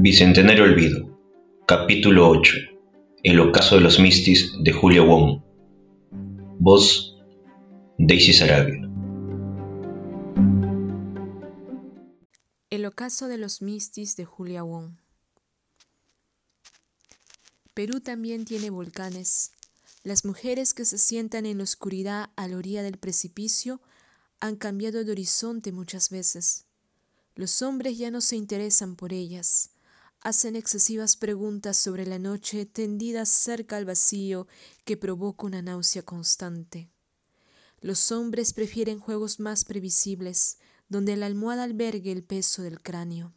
Bicentenario Olvido, capítulo 8. El ocaso de los Mistis de Julia Wong. Voz Daisy Sarabia. El ocaso de los Mistis de Julia Wong. Perú también tiene volcanes. Las mujeres que se sientan en la oscuridad a la orilla del precipicio han cambiado de horizonte muchas veces. Los hombres ya no se interesan por ellas hacen excesivas preguntas sobre la noche tendida cerca al vacío que provoca una náusea constante. Los hombres prefieren juegos más previsibles, donde la almohada albergue el peso del cráneo.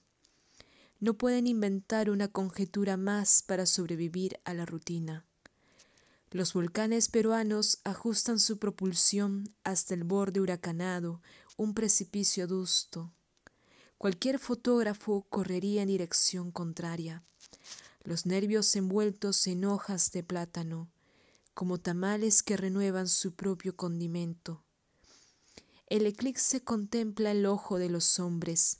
No pueden inventar una conjetura más para sobrevivir a la rutina. Los volcanes peruanos ajustan su propulsión hasta el borde huracanado, un precipicio adusto Cualquier fotógrafo correría en dirección contraria, los nervios envueltos en hojas de plátano, como tamales que renuevan su propio condimento. El eclipse contempla el ojo de los hombres,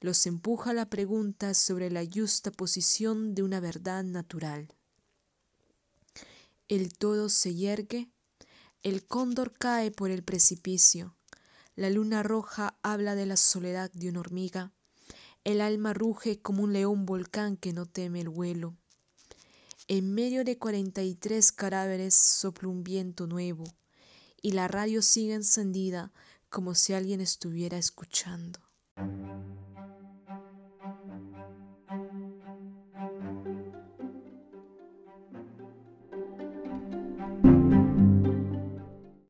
los empuja la pregunta sobre la justa posición de una verdad natural. El todo se yergue, el cóndor cae por el precipicio, la luna roja habla de la soledad de una hormiga. El alma ruge como un león volcán que no teme el vuelo. En medio de cuarenta y tres cadáveres sopla un viento nuevo y la radio sigue encendida como si alguien estuviera escuchando.